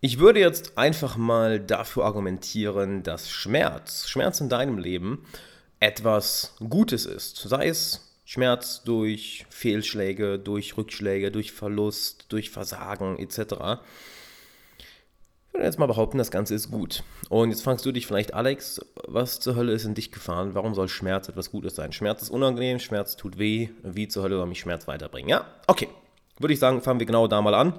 Ich würde jetzt einfach mal dafür argumentieren, dass Schmerz, Schmerz in deinem Leben etwas Gutes ist. Sei es Schmerz durch Fehlschläge, durch Rückschläge, durch Verlust, durch Versagen etc. Ich würde jetzt mal behaupten, das Ganze ist gut. Und jetzt fragst du dich vielleicht, Alex, was zur Hölle ist in dich gefahren? Warum soll Schmerz etwas Gutes sein? Schmerz ist unangenehm, Schmerz tut weh. Wie zur Hölle soll mich Schmerz weiterbringen? Ja, okay. Würde ich sagen, fangen wir genau da mal an.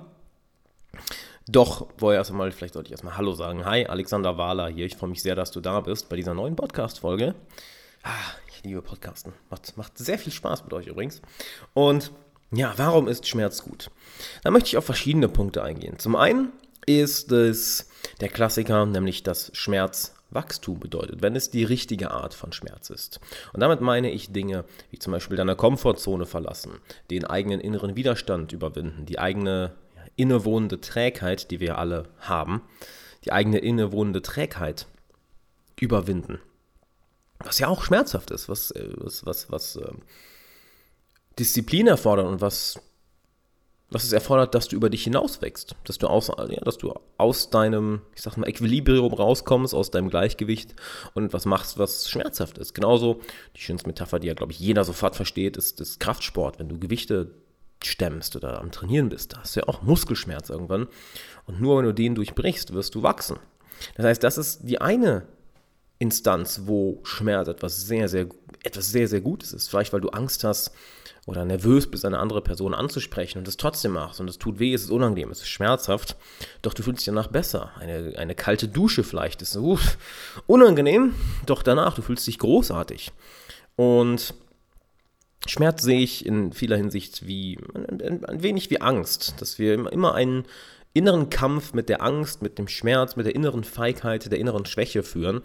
Doch, vorher erst einmal, vielleicht sollte ich erstmal Hallo sagen. Hi, Alexander Wahler hier. Ich freue mich sehr, dass du da bist bei dieser neuen Podcast-Folge. Ah, ich liebe Podcasten. Macht, macht sehr viel Spaß mit euch übrigens. Und ja, warum ist Schmerz gut? Da möchte ich auf verschiedene Punkte eingehen. Zum einen ist es der Klassiker, nämlich dass Schmerz Wachstum bedeutet, wenn es die richtige Art von Schmerz ist. Und damit meine ich Dinge wie zum Beispiel deine Komfortzone verlassen, den eigenen inneren Widerstand überwinden, die eigene innewohnende Trägheit, die wir alle haben, die eigene innewohnende Trägheit überwinden. Was ja auch schmerzhaft ist, was, äh, was, was, was äh, Disziplin erfordert und was, was es erfordert, dass du über dich hinauswächst, dass du aus, ja, dass du aus deinem, ich sag mal, Equilibrium rauskommst, aus deinem Gleichgewicht und was machst, was schmerzhaft ist. Genauso, die schönste Metapher, die ja, glaube ich, jeder sofort versteht, ist das Kraftsport. Wenn du Gewichte stemmst oder am Trainieren bist, da hast du ja auch Muskelschmerz irgendwann. Und nur wenn du den durchbrichst, wirst du wachsen. Das heißt, das ist die eine Instanz, wo Schmerz etwas sehr, sehr, etwas sehr, sehr Gutes ist. Vielleicht, weil du Angst hast oder nervös bist, eine andere Person anzusprechen und es trotzdem machst und es tut weh, es ist unangenehm, es ist schmerzhaft, doch du fühlst dich danach besser. Eine, eine kalte Dusche vielleicht ist so unangenehm, doch danach, du fühlst dich großartig. Und Schmerz sehe ich in vieler Hinsicht wie ein, ein, wenig wie Angst, dass wir immer einen inneren Kampf mit der Angst, mit dem Schmerz, mit der inneren Feigheit, der inneren Schwäche führen.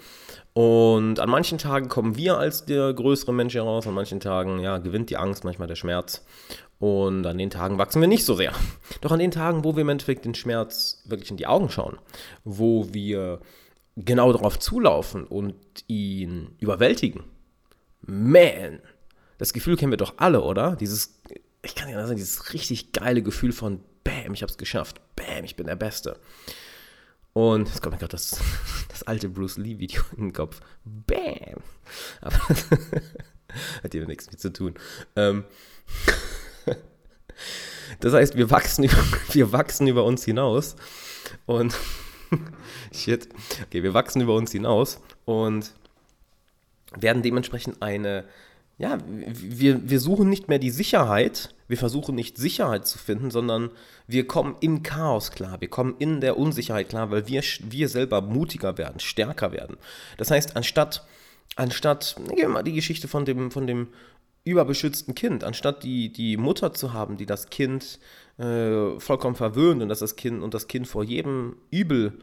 Und an manchen Tagen kommen wir als der größere Mensch heraus, an manchen Tagen ja, gewinnt die Angst, manchmal der Schmerz. Und an den Tagen wachsen wir nicht so sehr. Doch an den Tagen, wo wir im Endeffekt den Schmerz wirklich in die Augen schauen, wo wir genau darauf zulaufen und ihn überwältigen, man, das Gefühl kennen wir doch alle, oder? Dieses, ich kann ja sagen, dieses richtig geile Gefühl von Bam, ich hab's geschafft. Bam, ich bin der Beste. Und es kommt mir gerade das, das alte Bruce Lee-Video in den Kopf. Bam! Aber hat hier nichts mit zu tun. Ähm, das heißt, wir wachsen, über, wir wachsen über uns hinaus. Und shit. Okay, wir wachsen über uns hinaus und werden dementsprechend eine ja, wir, wir suchen nicht mehr die Sicherheit, wir versuchen nicht Sicherheit zu finden, sondern wir kommen im Chaos klar, wir kommen in der Unsicherheit klar, weil wir, wir selber mutiger werden, stärker werden. Das heißt, anstatt, anstatt, nehmen wir mal die Geschichte von dem, von dem überbeschützten Kind, anstatt die, die Mutter zu haben, die das Kind äh, vollkommen verwöhnt und dass das Kind und das Kind vor jedem Übel,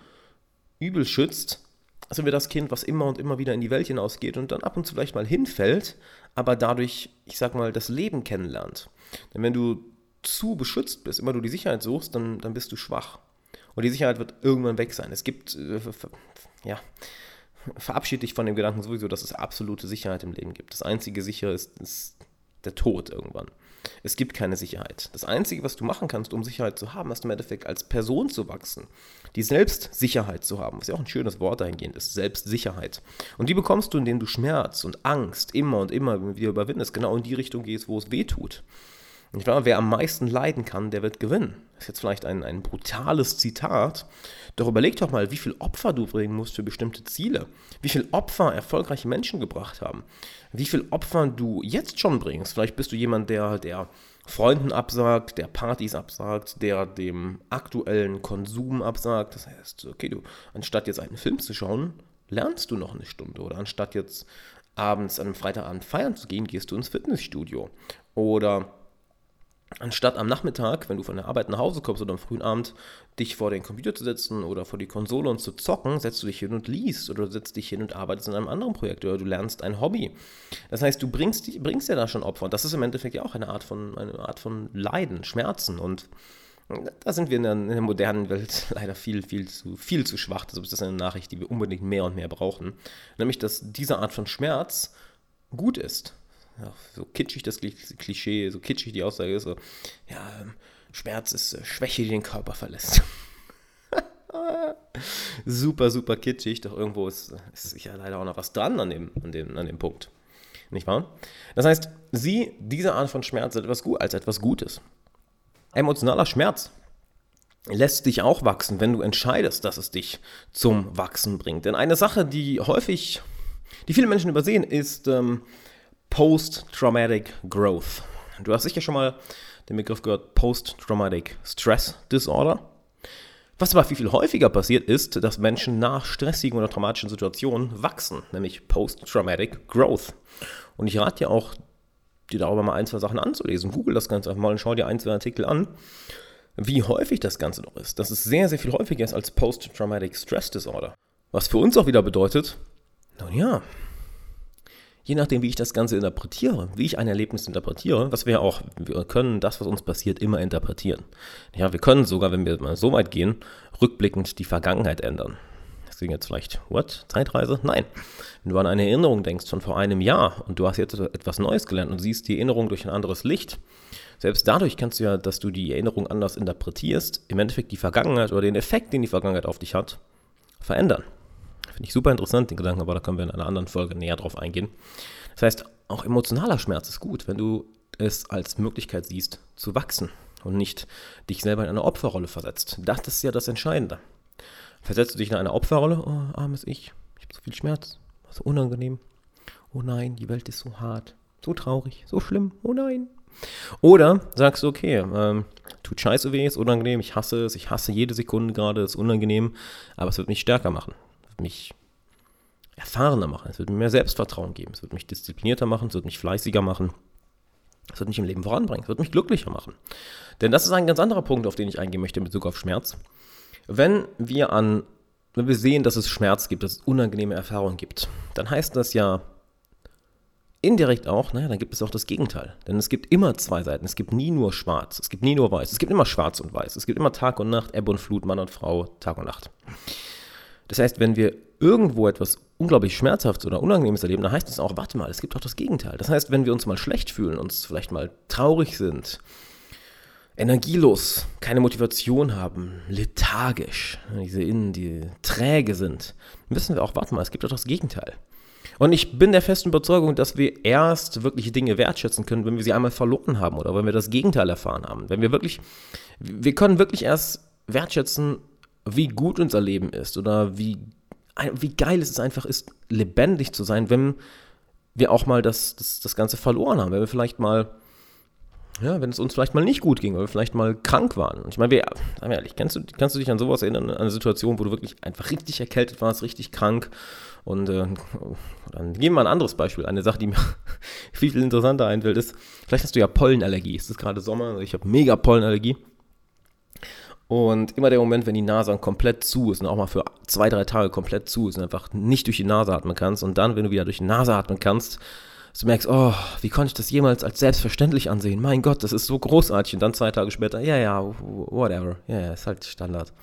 Übel schützt, sind wir das Kind, was immer und immer wieder in die Welt hinausgeht und dann ab und zu vielleicht mal hinfällt, aber dadurch, ich sag mal, das Leben kennenlernt. Denn wenn du zu beschützt bist, immer du die Sicherheit suchst, dann, dann bist du schwach. Und die Sicherheit wird irgendwann weg sein. Es gibt, äh, ja, verabschiede dich von dem Gedanken sowieso, dass es absolute Sicherheit im Leben gibt. Das einzige sichere ist, ist der Tod irgendwann. Es gibt keine Sicherheit. Das Einzige, was du machen kannst, um Sicherheit zu haben, ist im Endeffekt als Person zu wachsen. Die Selbstsicherheit zu haben, was ja auch ein schönes Wort dahingehend ist, Selbstsicherheit. Und die bekommst du, indem du Schmerz und Angst immer und immer wieder überwindest, genau in die Richtung gehst, wo es weh tut. Ich glaube, wer am meisten leiden kann, der wird gewinnen. Das ist jetzt vielleicht ein, ein brutales Zitat, doch überleg doch mal, wie viel Opfer du bringen musst für bestimmte Ziele. Wie viel Opfer erfolgreiche Menschen gebracht haben. Wie viel Opfer du jetzt schon bringst. Vielleicht bist du jemand, der, der Freunden absagt, der Partys absagt, der dem aktuellen Konsum absagt. Das heißt, okay, du, anstatt jetzt einen Film zu schauen, lernst du noch eine Stunde. Oder anstatt jetzt abends an einem Freitagabend feiern zu gehen, gehst du ins Fitnessstudio. Oder Anstatt am Nachmittag, wenn du von der Arbeit nach Hause kommst oder am frühen Abend, dich vor den Computer zu setzen oder vor die Konsole und zu zocken, setzt du dich hin und liest oder setzt dich hin und arbeitest in einem anderen Projekt oder du lernst ein Hobby. Das heißt, du bringst, bringst ja da schon Opfer und das ist im Endeffekt ja auch eine Art von, eine Art von Leiden, Schmerzen und da sind wir in der, in der modernen Welt leider viel, viel zu, viel zu schwach. Deshalb ist das eine Nachricht, die wir unbedingt mehr und mehr brauchen. Nämlich, dass diese Art von Schmerz gut ist so kitschig das Klischee, so kitschig die Aussage ist, so, ja, ähm, Schmerz ist äh, Schwäche, die den Körper verlässt. super, super kitschig, doch irgendwo ist, ist ja leider auch noch was dran an dem, an dem, an dem Punkt. Nicht wahr? Das heißt, sieh diese Art von Schmerz etwas, als etwas Gutes. Emotionaler Schmerz lässt dich auch wachsen, wenn du entscheidest, dass es dich zum Wachsen bringt. Denn eine Sache, die häufig, die viele Menschen übersehen, ist ähm, Post-Traumatic Growth. Du hast sicher schon mal den Begriff gehört, Post-Traumatic Stress Disorder. Was aber viel, viel häufiger passiert, ist, dass Menschen nach stressigen oder traumatischen Situationen wachsen, nämlich Post-Traumatic Growth. Und ich rate dir auch, dir darüber mal ein, zwei Sachen anzulesen. Google das Ganze einfach mal und schau dir ein, zwei Artikel an, wie häufig das Ganze noch ist. Dass es sehr, sehr viel häufiger ist als Post-Traumatic Stress Disorder. Was für uns auch wieder bedeutet, nun ja, je nachdem, wie ich das Ganze interpretiere, wie ich ein Erlebnis interpretiere, was wir auch, wir können das, was uns passiert, immer interpretieren. Ja, wir können sogar, wenn wir mal so weit gehen, rückblickend die Vergangenheit ändern. Das klingt jetzt vielleicht, what? Zeitreise? Nein. Wenn du an eine Erinnerung denkst von vor einem Jahr und du hast jetzt etwas Neues gelernt und siehst die Erinnerung durch ein anderes Licht, selbst dadurch kannst du ja, dass du die Erinnerung anders interpretierst, im Endeffekt die Vergangenheit oder den Effekt, den die Vergangenheit auf dich hat, verändern. Finde ich super interessant, den Gedanken, aber da können wir in einer anderen Folge näher drauf eingehen. Das heißt, auch emotionaler Schmerz ist gut, wenn du es als Möglichkeit siehst, zu wachsen und nicht dich selber in eine Opferrolle versetzt. Das ist ja das Entscheidende. Versetzt du dich in eine Opferrolle, oh, armes Ich, ich habe so viel Schmerz, so unangenehm. Oh nein, die Welt ist so hart, so traurig, so schlimm, oh nein. Oder sagst du, okay, ähm, tut scheiße weh, ist unangenehm, ich hasse es, ich hasse jede Sekunde gerade, ist unangenehm, aber es wird mich stärker machen mich erfahrener machen, es wird mir mehr Selbstvertrauen geben, es wird mich disziplinierter machen, es wird mich fleißiger machen, es wird mich im Leben voranbringen, es wird mich glücklicher machen. Denn das ist ein ganz anderer Punkt, auf den ich eingehen möchte in Bezug auf Schmerz. Wenn wir an, wenn wir sehen, dass es Schmerz gibt, dass es unangenehme Erfahrungen gibt, dann heißt das ja indirekt auch, naja, dann gibt es auch das Gegenteil. Denn es gibt immer zwei Seiten. Es gibt nie nur schwarz, es gibt nie nur weiß. Es gibt immer schwarz und weiß. Es gibt immer Tag und Nacht, Ebbe und Flut, Mann und Frau, Tag und Nacht. Das heißt, wenn wir irgendwo etwas unglaublich Schmerzhaftes oder Unangenehmes erleben, dann heißt es auch, warte mal, es gibt auch das Gegenteil. Das heißt, wenn wir uns mal schlecht fühlen, uns vielleicht mal traurig sind, energielos, keine Motivation haben, lethargisch, diese Innen, die träge sind, dann wissen wir auch, warte mal, es gibt auch das Gegenteil. Und ich bin der festen Überzeugung, dass wir erst wirkliche Dinge wertschätzen können, wenn wir sie einmal verloren haben oder wenn wir das Gegenteil erfahren haben. Wenn wir wirklich, wir können wirklich erst wertschätzen, wie gut unser Leben ist oder wie, wie geil es einfach ist, lebendig zu sein, wenn wir auch mal das, das, das Ganze verloren haben, wenn wir vielleicht mal, ja, wenn es uns vielleicht mal nicht gut ging, weil wir vielleicht mal krank waren. Und ich meine, wir, sagen wir ehrlich, kannst du, kannst du dich an sowas erinnern, an eine Situation, wo du wirklich einfach richtig erkältet warst, richtig krank und äh, dann geben wir ein anderes Beispiel. Eine Sache, die mir viel, viel interessanter einfällt, ist, vielleicht hast du ja Pollenallergie. Es ist gerade Sommer, ich habe mega Pollenallergie. Und immer der Moment, wenn die Nase dann komplett zu ist und auch mal für zwei, drei Tage komplett zu ist und einfach nicht durch die Nase atmen kannst und dann, wenn du wieder durch die Nase atmen kannst, du merkst, oh, wie konnte ich das jemals als selbstverständlich ansehen? Mein Gott, das ist so großartig. Und dann zwei Tage später, ja, ja, whatever. Ja, ja, ist halt Standard.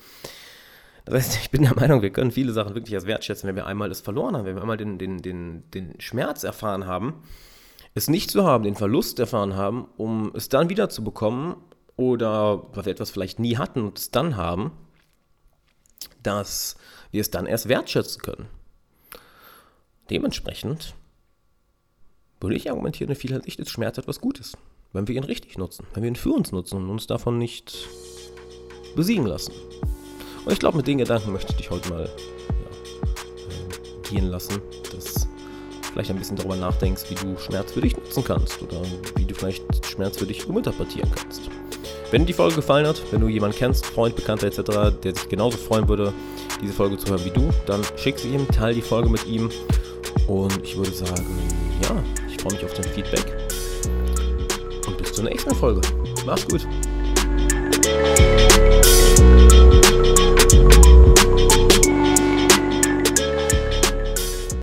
Das heißt, ich bin der Meinung, wir können viele Sachen wirklich als wertschätzen, wenn wir einmal das verloren haben, wenn wir einmal den, den, den, den Schmerz erfahren haben, es nicht zu haben, den Verlust erfahren haben, um es dann wieder zu bekommen oder weil wir etwas vielleicht nie hatten und es dann haben, dass wir es dann erst wertschätzen können. Dementsprechend würde ich argumentieren, in vieler Sicht ist Schmerz etwas Gutes, wenn wir ihn richtig nutzen, wenn wir ihn für uns nutzen und uns davon nicht besiegen lassen. Und ich glaube, mit den Gedanken möchte ich dich heute mal ja, gehen lassen, dass vielleicht ein bisschen darüber nachdenkst, wie du Schmerz für dich nutzen kannst oder wie du vielleicht Schmerz für dich uminterpretieren kannst. Wenn dir die Folge gefallen hat, wenn du jemanden kennst, Freund, Bekannter etc., der sich genauso freuen würde, diese Folge zu hören wie du, dann schick sie ihm, teile die Folge mit ihm und ich würde sagen, ja, ich freue mich auf dein Feedback und bis zur nächsten Folge. Mach's gut.